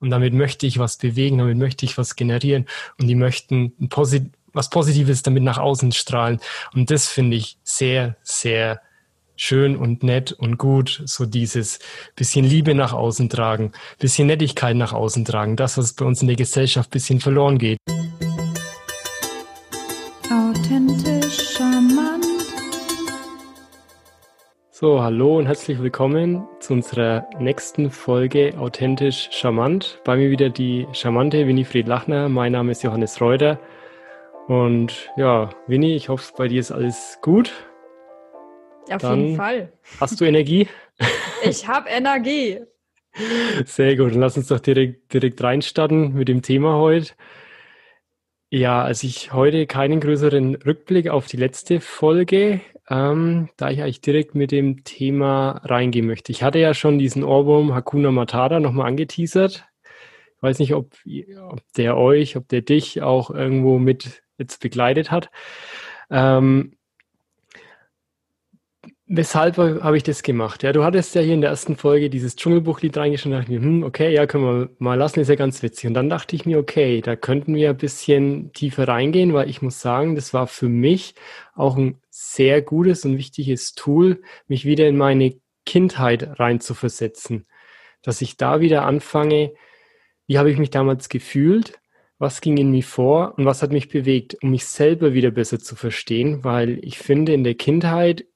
Und damit möchte ich was bewegen, damit möchte ich was generieren. Und die möchten Posit was Positives damit nach außen strahlen. Und das finde ich sehr, sehr schön und nett und gut, so dieses bisschen Liebe nach außen tragen, bisschen Nettigkeit nach außen tragen, das, was bei uns in der Gesellschaft bisschen verloren geht. So, hallo und herzlich willkommen zu unserer nächsten Folge Authentisch Charmant. Bei mir wieder die charmante Winifred Lachner. Mein Name ist Johannes Reuter. Und ja, Winnie, ich hoffe, bei dir ist alles gut. Auf Dann jeden Fall. Hast du Energie? Ich habe Energie. Sehr gut. Dann lass uns doch direkt, direkt reinstarten mit dem Thema heute. Ja, also ich heute keinen größeren Rückblick auf die letzte Folge, ähm, da ich eigentlich direkt mit dem Thema reingehen möchte. Ich hatte ja schon diesen Ohrwurm Hakuna Matata nochmal angeteasert. Ich weiß nicht, ob, ob der euch, ob der dich auch irgendwo mit jetzt begleitet hat. Ähm, Weshalb habe ich das gemacht? Ja, du hattest ja hier in der ersten Folge dieses Dschungelbuchlied reingeschrieben und dachte mir, hm, okay, ja, können wir mal lassen, ist ja ganz witzig. Und dann dachte ich mir, okay, da könnten wir ein bisschen tiefer reingehen, weil ich muss sagen, das war für mich auch ein sehr gutes und wichtiges Tool, mich wieder in meine Kindheit reinzuversetzen. Dass ich da wieder anfange, wie habe ich mich damals gefühlt? Was ging in mir vor und was hat mich bewegt, um mich selber wieder besser zu verstehen? Weil ich finde, in der Kindheit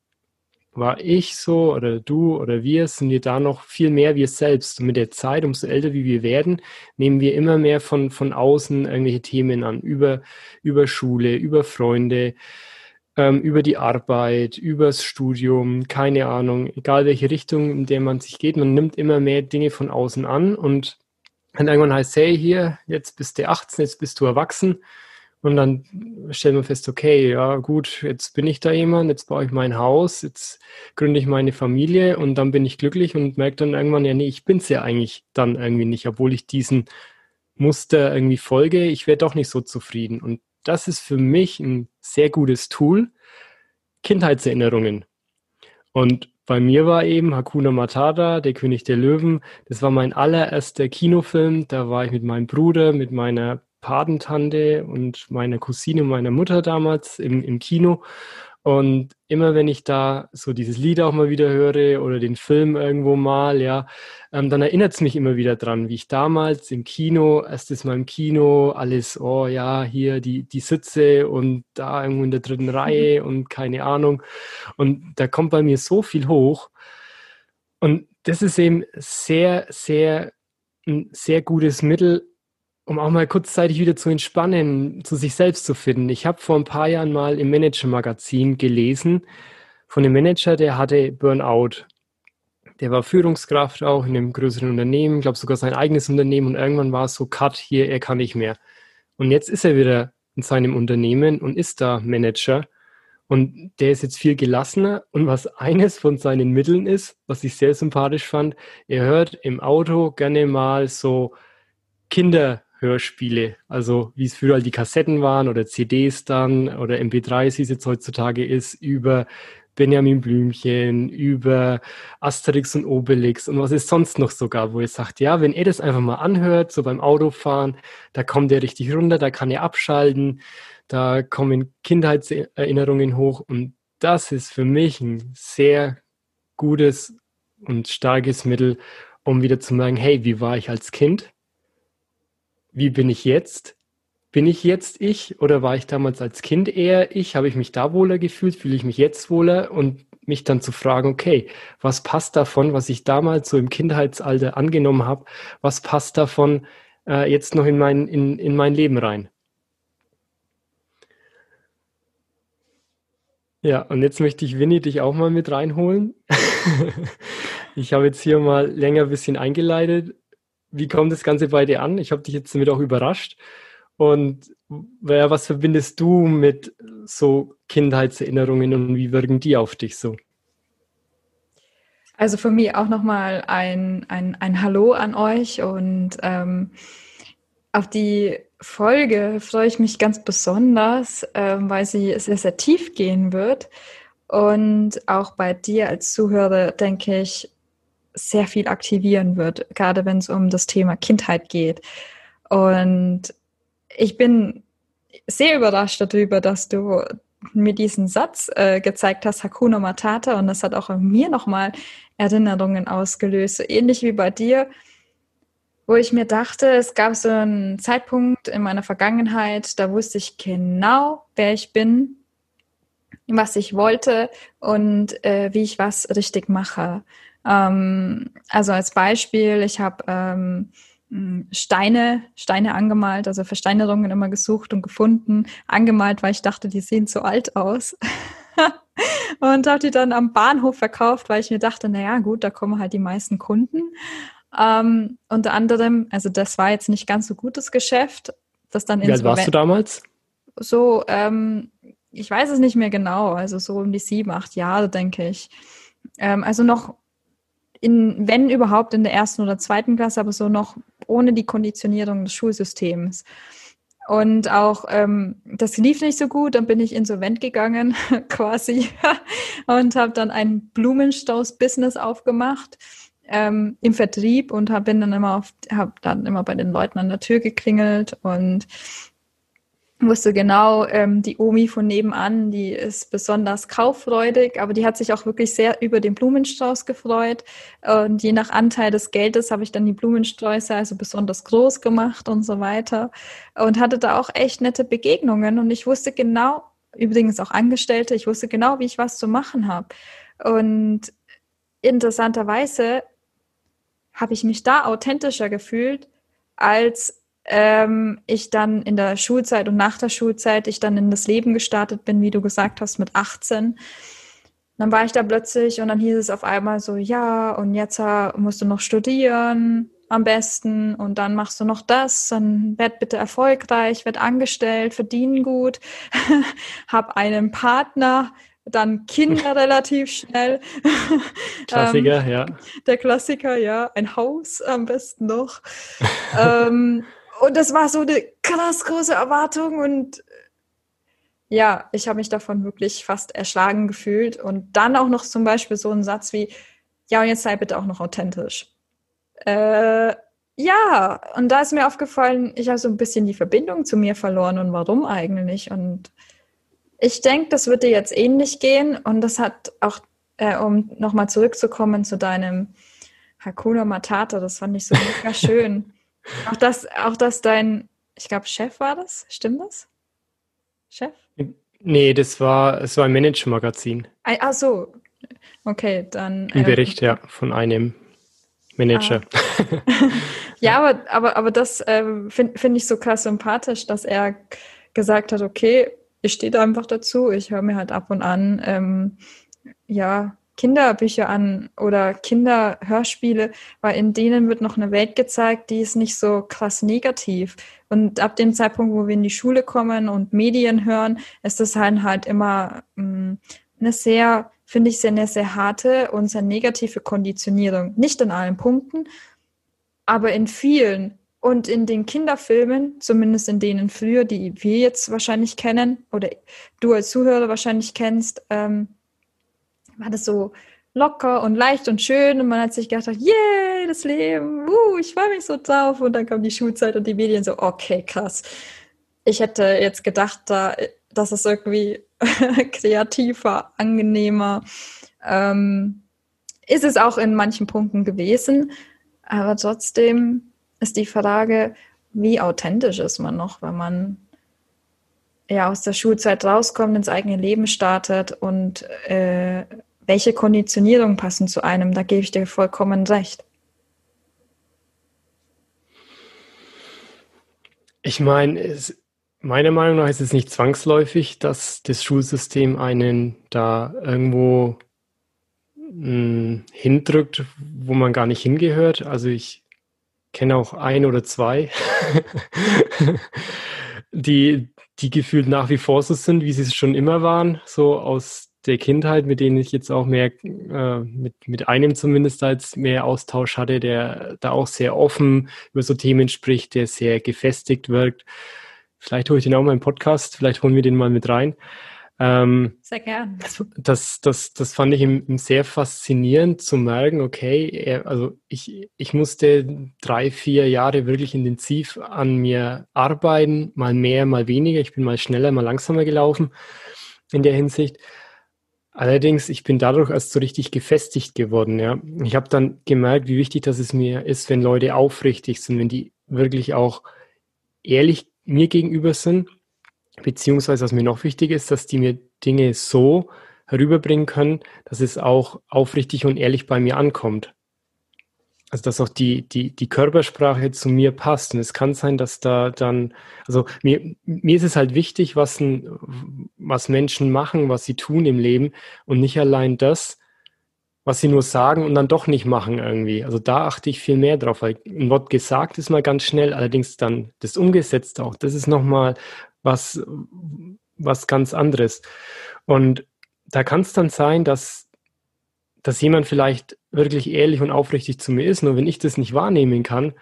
war ich so oder du oder wir, sind wir da noch viel mehr wir selbst. Und mit der Zeit, umso älter wie wir werden, nehmen wir immer mehr von, von außen irgendwelche Themen an, über, über Schule, über Freunde, ähm, über die Arbeit, übers Studium, keine Ahnung, egal welche Richtung, in der man sich geht, man nimmt immer mehr Dinge von außen an. Und dann irgendwann heißt, hey, hier, jetzt bist du 18, jetzt bist du erwachsen und dann stellen wir fest, okay, ja gut, jetzt bin ich da jemand, jetzt baue ich mein Haus, jetzt gründe ich meine Familie und dann bin ich glücklich und merke dann irgendwann, ja nee, ich bin's ja eigentlich dann irgendwie nicht, obwohl ich diesen Muster irgendwie folge, ich werde doch nicht so zufrieden. Und das ist für mich ein sehr gutes Tool, Kindheitserinnerungen. Und bei mir war eben Hakuna Matata, der König der Löwen. Das war mein allererster Kinofilm. Da war ich mit meinem Bruder, mit meiner Patentante und meiner Cousine meiner Mutter damals im, im Kino. Und immer wenn ich da so dieses Lied auch mal wieder höre oder den Film irgendwo mal, ja, ähm, dann erinnert es mich immer wieder dran, wie ich damals im Kino, erstes Mal im Kino, alles, oh ja, hier die, die Sitze und da irgendwo in der dritten Reihe und keine Ahnung. Und da kommt bei mir so viel hoch. Und das ist eben sehr, sehr, ein sehr gutes Mittel, um auch mal kurzzeitig wieder zu entspannen, zu sich selbst zu finden. Ich habe vor ein paar Jahren mal im Manager-Magazin gelesen von einem Manager, der hatte Burnout. Der war Führungskraft auch in einem größeren Unternehmen, glaube sogar sein eigenes Unternehmen und irgendwann war es so, cut, hier, er kann nicht mehr. Und jetzt ist er wieder in seinem Unternehmen und ist da Manager und der ist jetzt viel gelassener. Und was eines von seinen Mitteln ist, was ich sehr sympathisch fand, er hört im Auto gerne mal so Kinder Hörspiele. Also wie es früher halt die Kassetten waren oder CDs dann oder MP3s, wie es jetzt heutzutage ist, über Benjamin Blümchen, über Asterix und Obelix und was es sonst noch sogar, wo er sagt, ja, wenn er das einfach mal anhört, so beim Autofahren, da kommt er richtig runter, da kann er abschalten, da kommen Kindheitserinnerungen hoch und das ist für mich ein sehr gutes und starkes Mittel, um wieder zu merken, hey, wie war ich als Kind? Wie bin ich jetzt? Bin ich jetzt ich oder war ich damals als Kind eher ich? Habe ich mich da wohler gefühlt? Fühle ich mich jetzt wohler? Und mich dann zu fragen, okay, was passt davon, was ich damals so im Kindheitsalter angenommen habe, was passt davon äh, jetzt noch in mein, in, in mein Leben rein? Ja, und jetzt möchte ich Winnie dich auch mal mit reinholen. ich habe jetzt hier mal länger ein bisschen eingeleitet wie kommt das Ganze bei dir an? Ich habe dich jetzt damit auch überrascht. Und ja, was verbindest du mit so Kindheitserinnerungen und wie wirken die auf dich so? Also für mich auch nochmal ein, ein, ein Hallo an euch und ähm, auf die Folge freue ich mich ganz besonders, ähm, weil sie sehr, sehr tief gehen wird. Und auch bei dir als Zuhörer denke ich, sehr viel aktivieren wird, gerade wenn es um das Thema Kindheit geht. Und ich bin sehr überrascht darüber, dass du mir diesen Satz äh, gezeigt hast, Hakuna Matata, und das hat auch in mir nochmal Erinnerungen ausgelöst, so ähnlich wie bei dir, wo ich mir dachte, es gab so einen Zeitpunkt in meiner Vergangenheit, da wusste ich genau, wer ich bin, was ich wollte und äh, wie ich was richtig mache. Ähm, also als Beispiel, ich habe ähm, Steine, Steine angemalt, also Versteinerungen immer gesucht und gefunden, angemalt, weil ich dachte, die sehen zu alt aus. und habe die dann am Bahnhof verkauft, weil ich mir dachte, naja, gut, da kommen halt die meisten Kunden. Ähm, unter anderem, also das war jetzt nicht ganz so gutes Geschäft. Das dann Wie alt warst du damals? So, ähm, ich weiß es nicht mehr genau, also so um die sieben, acht Jahre, denke ich. Ähm, also noch in, wenn überhaupt in der ersten oder zweiten Klasse, aber so noch ohne die Konditionierung des Schulsystems. Und auch ähm, das lief nicht so gut, dann bin ich insolvent gegangen quasi und habe dann ein Blumenstrauß-Business aufgemacht ähm, im Vertrieb und habe dann immer auf, habe dann immer bei den Leuten an der Tür geklingelt und wusste genau, ähm, die Omi von nebenan, die ist besonders kauffreudig, aber die hat sich auch wirklich sehr über den Blumenstrauß gefreut. Und je nach Anteil des Geldes habe ich dann die Blumensträuße also besonders groß gemacht und so weiter. Und hatte da auch echt nette Begegnungen. Und ich wusste genau, übrigens auch Angestellte, ich wusste genau, wie ich was zu machen habe. Und interessanterweise habe ich mich da authentischer gefühlt, als ähm, ich dann in der Schulzeit und nach der Schulzeit ich dann in das Leben gestartet bin, wie du gesagt hast, mit 18. Dann war ich da plötzlich und dann hieß es auf einmal so, ja, und jetzt äh, musst du noch studieren am besten und dann machst du noch das, dann werd bitte erfolgreich, werd angestellt, verdien gut, hab einen Partner, dann Kinder relativ schnell. Klassiker, ähm, ja. Der Klassiker, ja. Ein Haus am besten noch. ähm, und das war so eine krass große Erwartung und ja, ich habe mich davon wirklich fast erschlagen gefühlt. Und dann auch noch zum Beispiel so ein Satz wie, ja, und jetzt sei bitte auch noch authentisch. Äh, ja, und da ist mir aufgefallen, ich habe so ein bisschen die Verbindung zu mir verloren und warum eigentlich. Und ich denke, das wird dir jetzt ähnlich gehen. Und das hat auch, äh, um nochmal zurückzukommen zu deinem Hakuna Matata, das fand ich so mega schön. Auch dass, auch dass dein, ich glaube, Chef war das, stimmt das? Chef? Nee, das war, es war ein Manager-Magazin. Ach so, okay, dann. Ein ähm, Bericht, ja, von einem Manager. Ah. ja, aber, aber, aber das ähm, finde find ich so krass sympathisch, dass er gesagt hat, okay, ich stehe da einfach dazu, ich höre mir halt ab und an, ähm, ja, Kinderbücher an oder Kinderhörspiele, weil in denen wird noch eine Welt gezeigt, die ist nicht so krass negativ. Und ab dem Zeitpunkt, wo wir in die Schule kommen und Medien hören, ist das halt halt immer mh, mm, eine sehr, finde ich, sehr, eine sehr harte und sehr negative Konditionierung. Nicht in allen Punkten, aber in vielen. Und in den Kinderfilmen, zumindest in denen früher, die wir jetzt wahrscheinlich kennen oder du als Zuhörer wahrscheinlich kennst, ähm, war das so locker und leicht und schön und man hat sich gedacht, yay, das Leben, uh, ich freue mich so drauf und dann kam die Schulzeit und die Medien so, okay, krass. Ich hätte jetzt gedacht, da, dass es irgendwie kreativer, angenehmer. Ähm, ist es auch in manchen Punkten gewesen, aber trotzdem ist die Frage, wie authentisch ist man noch, wenn man ja aus der Schulzeit rauskommt, ins eigene Leben startet und äh, welche Konditionierungen passen zu einem, da gebe ich dir vollkommen recht. Ich meine, meiner Meinung nach ist es nicht zwangsläufig, dass das Schulsystem einen da irgendwo mh, hm, hindrückt, wo man gar nicht hingehört. Also ich kenne auch ein oder zwei, die, die gefühlt nach wie vor so sind, wie sie es schon immer waren, so aus der Kindheit, mit denen ich jetzt auch mehr, äh, mit, mit einem zumindest als mehr Austausch hatte, der da auch sehr offen über so Themen spricht, der sehr gefestigt wirkt. Vielleicht hole ich den auch mal im Podcast, vielleicht holen wir den mal mit rein. Ähm, sehr gern. Das, das, das fand ich sehr faszinierend zu merken, okay, also ich, ich musste drei, vier Jahre wirklich intensiv an mir arbeiten, mal mehr, mal weniger. Ich bin mal schneller, mal langsamer gelaufen in der Hinsicht. Allerdings, ich bin dadurch erst so richtig gefestigt geworden. Ja. Ich habe dann gemerkt, wie wichtig das es mir ist, wenn Leute aufrichtig sind, wenn die wirklich auch ehrlich mir gegenüber sind, beziehungsweise was mir noch wichtig ist, dass die mir Dinge so herüberbringen können, dass es auch aufrichtig und ehrlich bei mir ankommt. Also dass auch die, die, die Körpersprache zu mir passt. Und es kann sein, dass da dann, also mir, mir ist es halt wichtig, was, ein, was Menschen machen, was sie tun im Leben und nicht allein das, was sie nur sagen und dann doch nicht machen irgendwie. Also da achte ich viel mehr drauf, weil ein Wort gesagt ist mal ganz schnell, allerdings dann das umgesetzt auch, das ist nochmal was, was ganz anderes. Und da kann es dann sein, dass, dass jemand vielleicht wirklich ehrlich und aufrichtig zu mir ist, nur wenn ich das nicht wahrnehmen kann,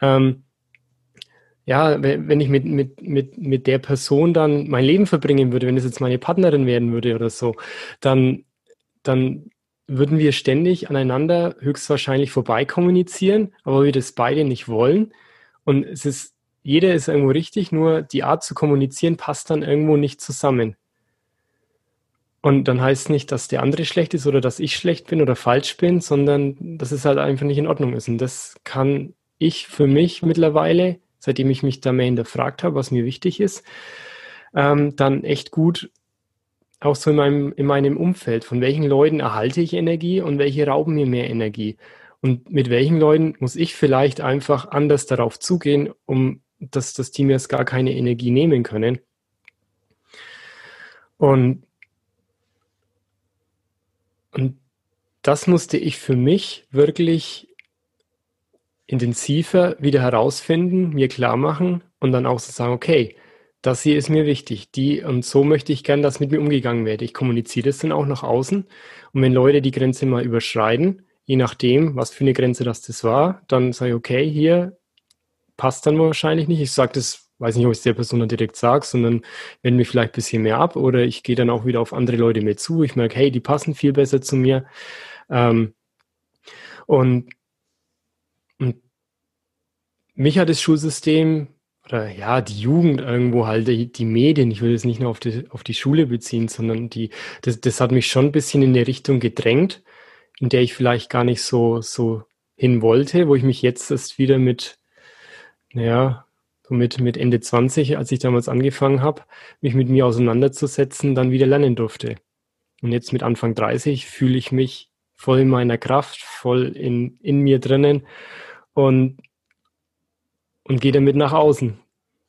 ähm, ja, wenn ich mit, mit, mit, mit der Person dann mein Leben verbringen würde, wenn es jetzt meine Partnerin werden würde oder so, dann, dann würden wir ständig aneinander höchstwahrscheinlich vorbei kommunizieren, aber wir das beide nicht wollen. Und es ist, jeder ist irgendwo richtig, nur die Art zu kommunizieren passt dann irgendwo nicht zusammen. Und dann heißt nicht, dass der andere schlecht ist oder dass ich schlecht bin oder falsch bin, sondern dass es halt einfach nicht in Ordnung ist. Und das kann ich für mich mittlerweile, seitdem ich mich da mehr hinterfragt habe, was mir wichtig ist, ähm, dann echt gut auch so in meinem, in meinem Umfeld. Von welchen Leuten erhalte ich Energie und welche rauben mir mehr Energie? Und mit welchen Leuten muss ich vielleicht einfach anders darauf zugehen, um dass, die mir jetzt gar keine Energie nehmen können? Und, und das musste ich für mich wirklich intensiver wieder herausfinden, mir klar machen und dann auch so sagen, okay, das hier ist mir wichtig. Die, und so möchte ich gern, dass mit mir umgegangen wird. Ich kommuniziere das dann auch nach außen. Und wenn Leute die Grenze mal überschreiten, je nachdem, was für eine Grenze das, das war, dann sage ich, okay, hier passt dann wahrscheinlich nicht. Ich sage das, weiß nicht, ob ich es der Person dann direkt sage, sondern wende mich vielleicht ein bisschen mehr ab oder ich gehe dann auch wieder auf andere Leute mehr zu. Ich merke, hey, die passen viel besser zu mir. Ähm, und, und mich hat das Schulsystem oder ja, die Jugend irgendwo halt, die, die Medien, ich will es nicht nur auf die, auf die Schule beziehen, sondern die, das, das hat mich schon ein bisschen in eine Richtung gedrängt, in der ich vielleicht gar nicht so, so hin wollte, wo ich mich jetzt erst wieder mit, naja, so mit, mit Ende 20, als ich damals angefangen habe, mich mit mir auseinanderzusetzen, dann wieder lernen durfte. Und jetzt mit Anfang 30 fühle ich mich voll in meiner Kraft, voll in, in mir drinnen und und gehe damit nach außen.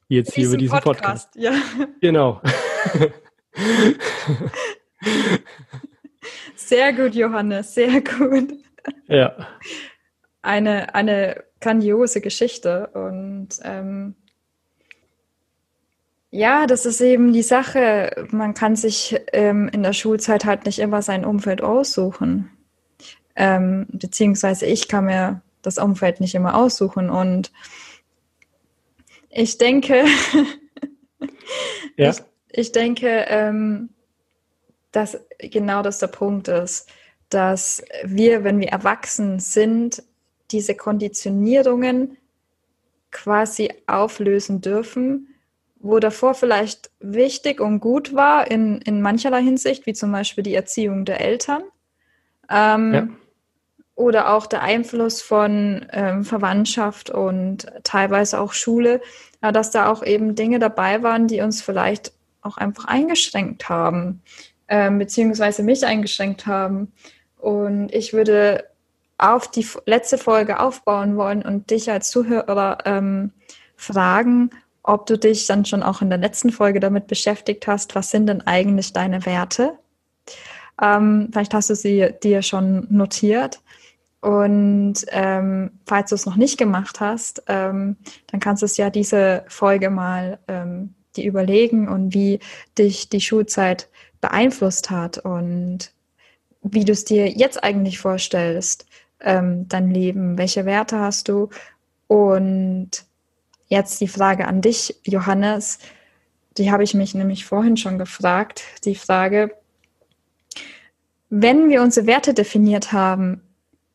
Jetzt hier über diesen Podcast. Podcast. Ja. Genau. Sehr gut, Johannes, sehr gut. Ja. Eine, eine grandiose Geschichte und ähm, ja, das ist eben die Sache. Man kann sich ähm, in der Schulzeit halt nicht immer sein Umfeld aussuchen. Ähm, beziehungsweise ich kann mir das Umfeld nicht immer aussuchen und ich denke, ja. ich, ich denke, ähm, dass genau das der Punkt ist, dass wir, wenn wir erwachsen sind, diese Konditionierungen quasi auflösen dürfen, wo davor vielleicht wichtig und gut war in, in mancherlei Hinsicht, wie zum Beispiel die Erziehung der Eltern. Ähm, ja oder auch der Einfluss von ähm, Verwandtschaft und teilweise auch Schule, ja, dass da auch eben Dinge dabei waren, die uns vielleicht auch einfach eingeschränkt haben, ähm, beziehungsweise mich eingeschränkt haben. Und ich würde auf die letzte Folge aufbauen wollen und dich als Zuhörer ähm, fragen, ob du dich dann schon auch in der letzten Folge damit beschäftigt hast, was sind denn eigentlich deine Werte? Ähm, vielleicht hast du sie dir schon notiert. Und ähm, falls du es noch nicht gemacht hast, ähm, dann kannst du es ja diese Folge mal ähm, die überlegen und wie dich die Schulzeit beeinflusst hat und wie du es dir jetzt eigentlich vorstellst, ähm, dein Leben, welche Werte hast du? Und jetzt die Frage an dich, Johannes. die habe ich mich nämlich vorhin schon gefragt, die Frage, wenn wir unsere Werte definiert haben,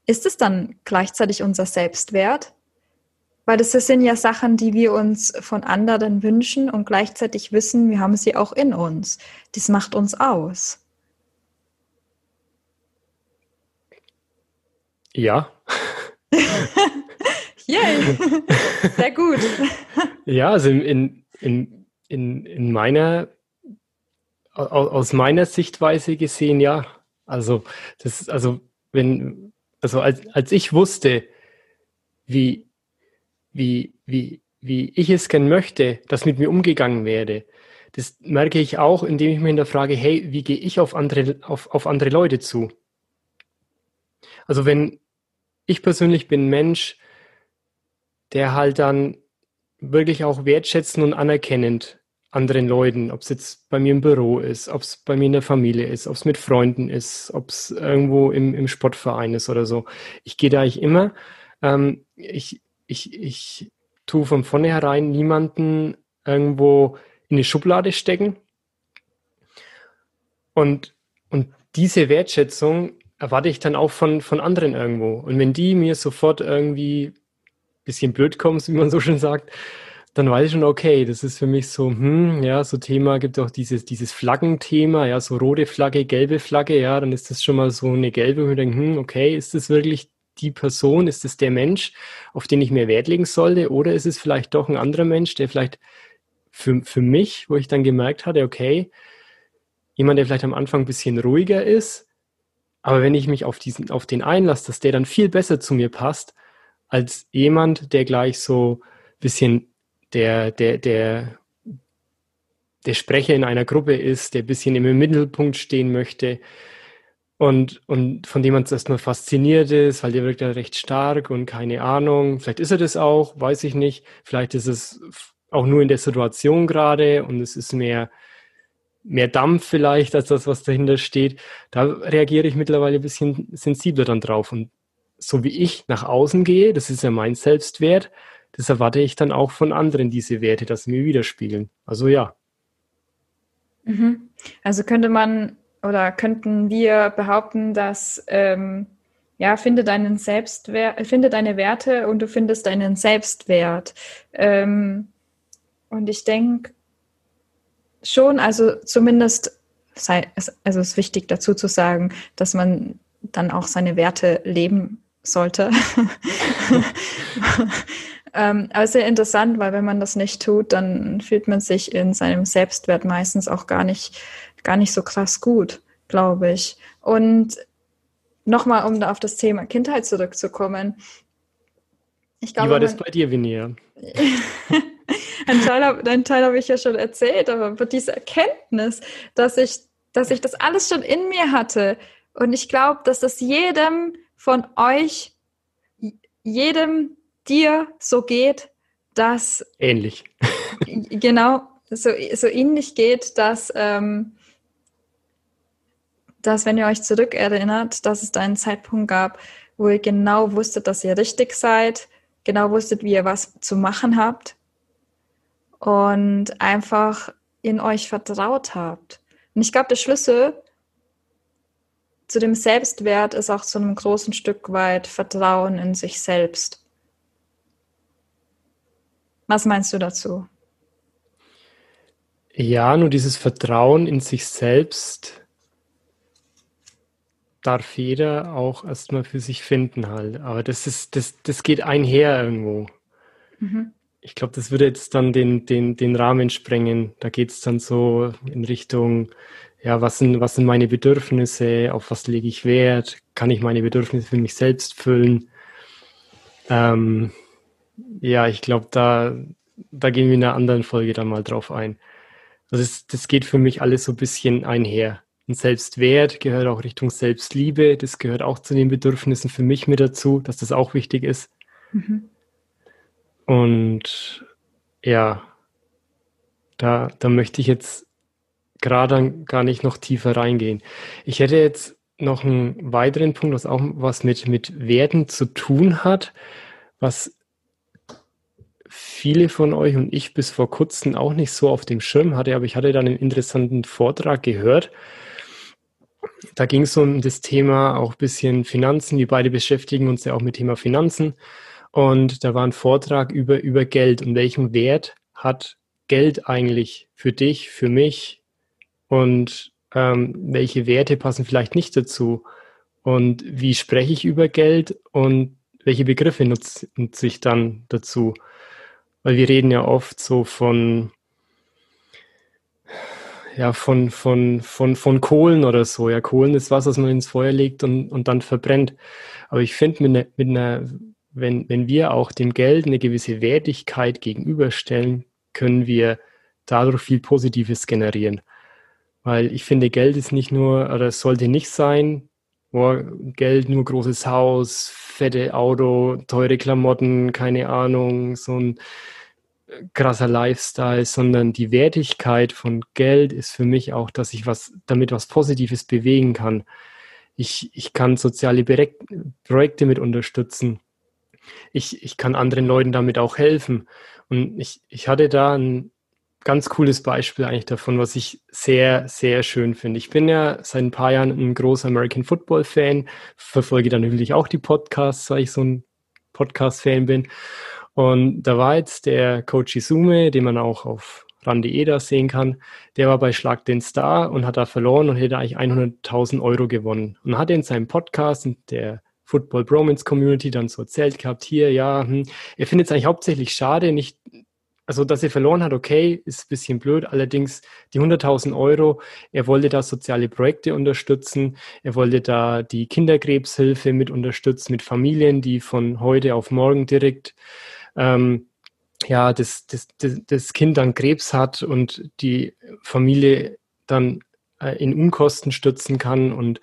ist es dann gleichzeitig unser Selbstwert? Weil das sind ja Sachen, die wir uns von anderen wünschen und gleichzeitig wissen, wir haben sie auch in uns. Das macht uns aus. Ja. Yay! Sehr gut. Ja, also in, in, in, in meiner, aus meiner Sichtweise gesehen, ja. Also, das, also, wenn, also als, als ich wusste, wie, wie, wie, wie ich es gern möchte, dass mit mir umgegangen werde, das merke ich auch, indem ich mir hinterfrage, hey, wie gehe ich auf andere, auf, auf andere Leute zu? Also wenn ich persönlich bin Mensch, der halt dann wirklich auch wertschätzend und anerkennend anderen Leuten, ob es jetzt bei mir im Büro ist, ob es bei mir in der Familie ist, ob es mit Freunden ist, ob es irgendwo im, im Sportverein ist oder so. Ich gehe da eigentlich immer. Ähm, ich, ich, ich tue von vornherein niemanden irgendwo in eine Schublade stecken. Und, und diese Wertschätzung erwarte ich dann auch von, von anderen irgendwo. Und wenn die mir sofort irgendwie bisschen blöd kommst, wie man so schön sagt, dann weiß ich schon, okay, das ist für mich so, hm, ja, so Thema, gibt auch dieses, dieses Flaggenthema, ja, so rote Flagge, gelbe Flagge, ja, dann ist das schon mal so eine gelbe, wo ich denke, hm, okay, ist das wirklich die Person, ist das der Mensch, auf den ich mehr Wert legen sollte, oder ist es vielleicht doch ein anderer Mensch, der vielleicht für, für mich, wo ich dann gemerkt hatte, okay, jemand, der vielleicht am Anfang ein bisschen ruhiger ist, aber wenn ich mich auf diesen, auf den einlasse, dass der dann viel besser zu mir passt, als jemand, der gleich so ein bisschen der, der, der, der Sprecher in einer Gruppe ist, der ein bisschen im Mittelpunkt stehen möchte und, und von dem man erstmal fasziniert ist, weil der wirkt ja recht stark und keine Ahnung. Vielleicht ist er das auch, weiß ich nicht. Vielleicht ist es auch nur in der Situation gerade und es ist mehr, mehr Dampf vielleicht als das, was dahinter steht. Da reagiere ich mittlerweile ein bisschen sensibler dann drauf und so wie ich nach außen gehe, das ist ja mein Selbstwert, das erwarte ich dann auch von anderen, diese Werte, dass sie mir widerspiegeln. Also ja. Mhm. Also könnte man oder könnten wir behaupten, dass ähm, ja, finde deinen Selbstwert, finde deine Werte und du findest deinen Selbstwert. Ähm, und ich denke schon, also zumindest sei, also es ist wichtig dazu zu sagen, dass man dann auch seine Werte leben sollte. ähm, aber sehr interessant, weil wenn man das nicht tut, dann fühlt man sich in seinem Selbstwert meistens auch gar nicht, gar nicht so krass gut, glaube ich. Und nochmal, um da auf das Thema Kindheit zurückzukommen. Ich glaube, Wie war das bei dir, Vinia? ein Teil, Teil habe ich ja schon erzählt, aber diese Erkenntnis, dass ich, dass ich das alles schon in mir hatte und ich glaube, dass das jedem von euch, jedem dir so geht, dass ähnlich. genau, so, so ähnlich geht, dass, ähm, dass, wenn ihr euch zurückerinnert, dass es da einen Zeitpunkt gab, wo ihr genau wusstet, dass ihr richtig seid, genau wusstet, wie ihr was zu machen habt und einfach in euch vertraut habt. Und ich glaube, der Schlüssel zu dem Selbstwert ist auch zu einem großen Stück weit Vertrauen in sich selbst. Was meinst du dazu? Ja, nur dieses Vertrauen in sich selbst darf jeder auch erstmal für sich finden halt. Aber das ist, das, das geht einher irgendwo. Mhm. Ich glaube, das würde jetzt dann den, den, den Rahmen sprengen. Da geht es dann so in Richtung ja, was sind, was sind meine Bedürfnisse, auf was lege ich Wert, kann ich meine Bedürfnisse für mich selbst füllen. Ähm, ja, ich glaube, da, da gehen wir in einer anderen Folge dann mal drauf ein. Also das, das geht für mich alles so ein bisschen einher. Und Selbstwert gehört auch Richtung Selbstliebe, das gehört auch zu den Bedürfnissen für mich mit dazu, dass das auch wichtig ist. Mhm. Und ja, da, da möchte ich jetzt gerade gar nicht noch tiefer reingehen. Ich hätte jetzt noch einen weiteren Punkt, was auch was mit, mit Werten zu tun hat, was viele von euch und ich bis vor kurzem auch nicht so auf dem Schirm hatte, aber ich hatte dann einen interessanten Vortrag gehört. Da ging es um das Thema auch ein bisschen Finanzen. Wir beide beschäftigen uns ja auch mit Thema Finanzen. Und da war ein Vortrag über, über Geld und welchen Wert hat Geld eigentlich für dich, für mich und ähm, welche Werte passen vielleicht nicht dazu und wie spreche ich über Geld und welche Begriffe nutze, nutze ich dann dazu. Weil wir reden ja oft so von, ja, von, von, von, von Kohlen oder so. Ja, Kohlen ist was, was man ins Feuer legt und, und dann verbrennt. Aber ich finde, mit, ne, mit einer, wenn, wenn wir auch dem Geld eine gewisse Wertigkeit gegenüberstellen, können wir dadurch viel Positives generieren. Weil ich finde, Geld ist nicht nur, oder sollte nicht sein, oh, Geld, nur großes Haus, fette Auto, teure Klamotten, keine Ahnung, so ein äh, krasser Lifestyle, sondern die Wertigkeit von Geld ist für mich auch, dass ich was damit was Positives bewegen kann. Ich, ich kann soziale Projekte mit unterstützen. Ich, ich kann anderen Leuten damit auch helfen. Und ich, ich hatte da ein ganz cooles Beispiel eigentlich davon, was ich sehr, sehr schön finde. Ich bin ja seit ein paar Jahren ein großer American Football Fan, verfolge dann natürlich auch die Podcasts, weil ich so ein Podcast-Fan bin. Und da war jetzt der Coach Isume, den man auch auf ran.de da sehen kann, der war bei Schlag den Star und hat da verloren und hätte eigentlich 100.000 Euro gewonnen. Und hat in seinem Podcast in der Football Bromance Community dann so erzählt gehabt, hier, ja, hm, er findet es eigentlich hauptsächlich schade, nicht also dass er verloren hat, okay, ist ein bisschen blöd. Allerdings die 100.000 Euro, er wollte da soziale Projekte unterstützen, er wollte da die Kinderkrebshilfe mit unterstützen, mit Familien, die von heute auf morgen direkt ähm, ja, das, das, das, das Kind dann Krebs hat und die Familie dann äh, in Unkosten stützen kann und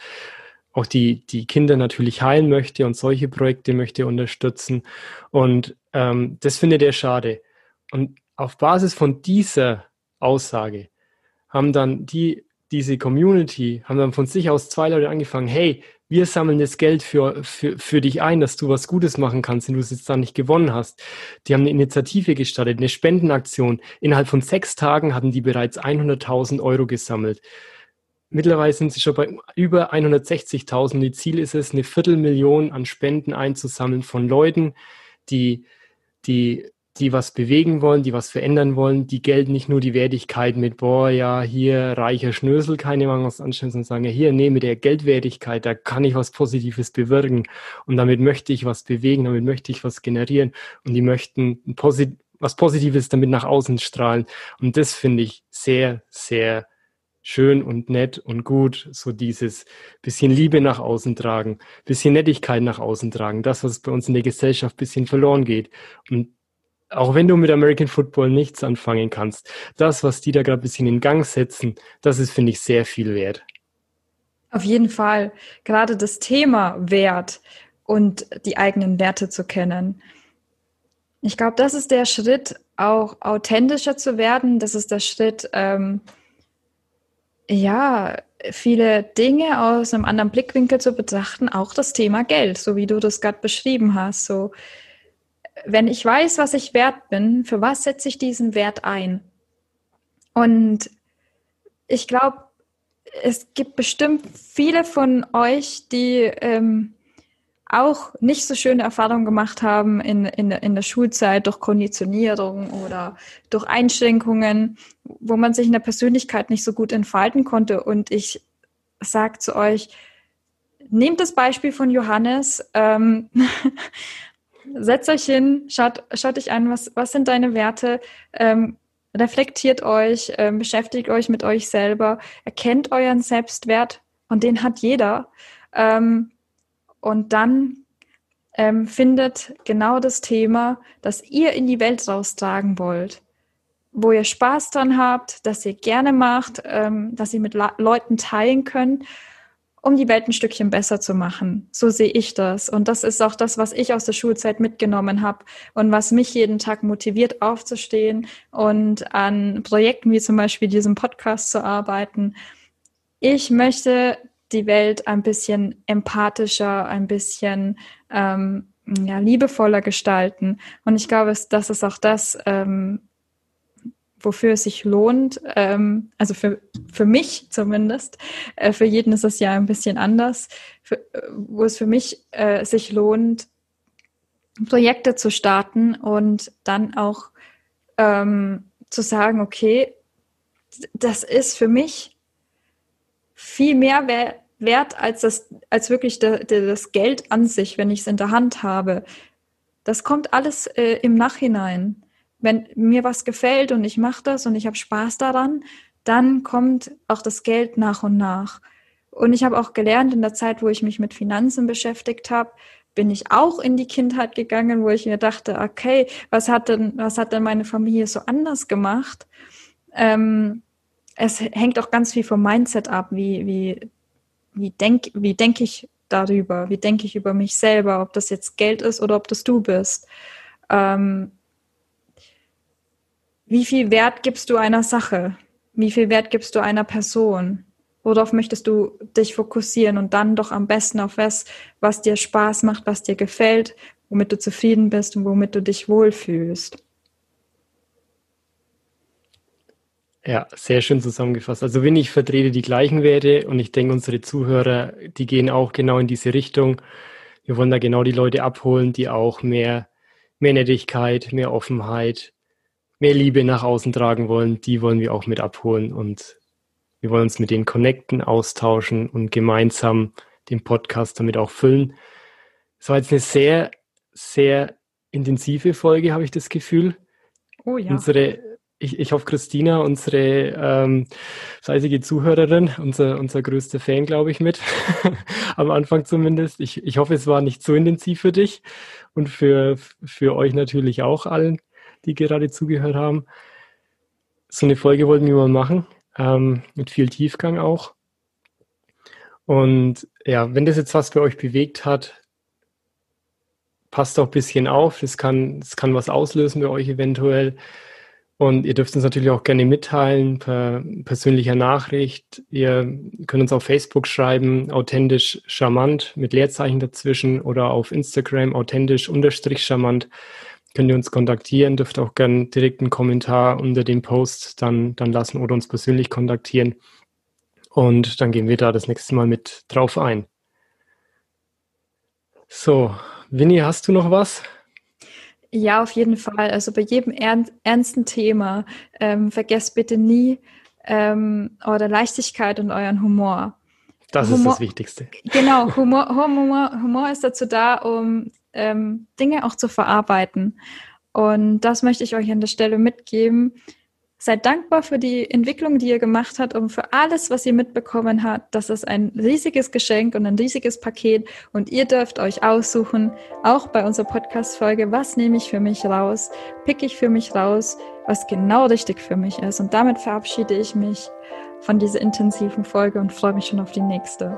auch die, die Kinder natürlich heilen möchte und solche Projekte möchte unterstützen. Und ähm, das findet er schade. Und auf Basis von dieser Aussage haben dann die, diese Community, haben dann von sich aus zwei Leute angefangen, hey, wir sammeln das Geld für, für, für dich ein, dass du was Gutes machen kannst, wenn du es jetzt da nicht gewonnen hast. Die haben eine Initiative gestartet, eine Spendenaktion. Innerhalb von sechs Tagen hatten die bereits 100.000 Euro gesammelt. Mittlerweile sind sie schon bei über 160.000. Die Ziel ist es, eine Viertelmillion an Spenden einzusammeln von Leuten, die, die die was bewegen wollen, die was verändern wollen, die gelten nicht nur die Wertigkeit mit, boah, ja, hier reicher Schnösel, keine Ahnung, was anstellen, sondern sagen, ja, hier, nee, mit der Geldwertigkeit, da kann ich was Positives bewirken und damit möchte ich was bewegen, damit möchte ich was generieren und die möchten Posit was Positives damit nach außen strahlen und das finde ich sehr, sehr schön und nett und gut, so dieses bisschen Liebe nach außen tragen, bisschen Nettigkeit nach außen tragen, das, was bei uns in der Gesellschaft bisschen verloren geht und auch wenn du mit American Football nichts anfangen kannst, das, was die da gerade ein bisschen in Gang setzen, das ist, finde ich, sehr viel wert. Auf jeden Fall. Gerade das Thema Wert und die eigenen Werte zu kennen. Ich glaube, das ist der Schritt, auch authentischer zu werden. Das ist der Schritt, ähm, ja, viele Dinge aus einem anderen Blickwinkel zu betrachten. Auch das Thema Geld, so wie du das gerade beschrieben hast. So, wenn ich weiß, was ich wert bin, für was setze ich diesen Wert ein? Und ich glaube, es gibt bestimmt viele von euch, die ähm, auch nicht so schöne Erfahrungen gemacht haben in, in, in der Schulzeit durch Konditionierung oder durch Einschränkungen, wo man sich in der Persönlichkeit nicht so gut entfalten konnte. Und ich sage zu euch, nehmt das Beispiel von Johannes. Ähm, setzt euch hin, schaut, schaut euch an, was, was sind deine Werte, ähm, reflektiert euch, ähm, beschäftigt euch mit euch selber, erkennt euren Selbstwert und den hat jeder. Ähm, und dann ähm, findet genau das Thema, das ihr in die Welt raustragen wollt, wo ihr Spaß dran habt, das ihr gerne macht, ähm, dass ihr mit La Leuten teilen könnt um die Welt ein Stückchen besser zu machen. So sehe ich das. Und das ist auch das, was ich aus der Schulzeit mitgenommen habe und was mich jeden Tag motiviert, aufzustehen und an Projekten wie zum Beispiel diesem Podcast zu arbeiten. Ich möchte die Welt ein bisschen empathischer, ein bisschen ähm, ja, liebevoller gestalten. Und ich glaube, das ist auch das, ähm, wofür es sich lohnt, ähm, also für, für mich zumindest, äh, für jeden ist es ja ein bisschen anders, für, äh, wo es für mich äh, sich lohnt, Projekte zu starten und dann auch ähm, zu sagen, okay, das ist für mich viel mehr wert als, das, als wirklich de, de, das Geld an sich, wenn ich es in der Hand habe. Das kommt alles äh, im Nachhinein. Wenn mir was gefällt und ich mache das und ich habe Spaß daran, dann kommt auch das Geld nach und nach. Und ich habe auch gelernt in der Zeit, wo ich mich mit Finanzen beschäftigt habe, bin ich auch in die Kindheit gegangen, wo ich mir dachte, okay, was hat denn, was hat denn meine Familie so anders gemacht? Ähm, es hängt auch ganz viel vom Mindset ab, wie, wie, wie denke wie denk ich darüber, wie denke ich über mich selber, ob das jetzt Geld ist oder ob das du bist. Ähm, wie viel Wert gibst du einer Sache? Wie viel Wert gibst du einer Person? Worauf möchtest du dich fokussieren und dann doch am besten auf was, was dir Spaß macht, was dir gefällt, womit du zufrieden bist und womit du dich wohlfühlst. Ja, sehr schön zusammengefasst. Also wenn ich vertrete die gleichen Werte und ich denke, unsere Zuhörer, die gehen auch genau in diese Richtung. Wir wollen da genau die Leute abholen, die auch mehr, mehr Nettigkeit, mehr Offenheit, mehr Liebe nach außen tragen wollen. Die wollen wir auch mit abholen und wir wollen uns mit denen connecten, austauschen und gemeinsam den Podcast damit auch füllen. Es war jetzt eine sehr, sehr intensive Folge, habe ich das Gefühl. Oh ja. Unsere, ich, ich hoffe, Christina, unsere ähm, fleißige Zuhörerin, unser, unser größter Fan, glaube ich, mit. Am Anfang zumindest. Ich, ich hoffe, es war nicht so intensiv für dich und für, für euch natürlich auch allen, die gerade zugehört haben. So eine Folge wollten wir mal machen ähm, mit viel Tiefgang auch. Und ja, wenn das jetzt was für euch bewegt hat, passt auch ein bisschen auf. Das kann, kann was auslösen bei euch eventuell. Und ihr dürft uns natürlich auch gerne mitteilen per persönlicher Nachricht. Ihr könnt uns auf Facebook schreiben, authentisch charmant mit Leerzeichen dazwischen oder auf Instagram authentisch unterstrich charmant könnt ihr uns kontaktieren, dürft auch gerne direkt einen Kommentar unter dem Post dann, dann lassen oder uns persönlich kontaktieren. Und dann gehen wir da das nächste Mal mit drauf ein. So, Winnie, hast du noch was? Ja, auf jeden Fall. Also bei jedem ernsten Thema ähm, vergesst bitte nie ähm, eure Leichtigkeit und euren Humor. Das Humor, ist das Wichtigste. Genau, Humor, Humor, Humor ist dazu da, um ähm, Dinge auch zu verarbeiten. Und das möchte ich euch an der Stelle mitgeben. Seid dankbar für die Entwicklung, die ihr gemacht habt und für alles, was ihr mitbekommen habt. Das ist ein riesiges Geschenk und ein riesiges Paket. Und ihr dürft euch aussuchen, auch bei unserer Podcast-Folge, was nehme ich für mich raus, pick ich für mich raus, was genau richtig für mich ist. Und damit verabschiede ich mich von dieser intensiven Folge und freue mich schon auf die nächste.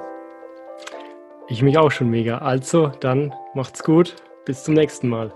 Ich mich auch schon mega. Also, dann macht's gut. Bis zum nächsten Mal.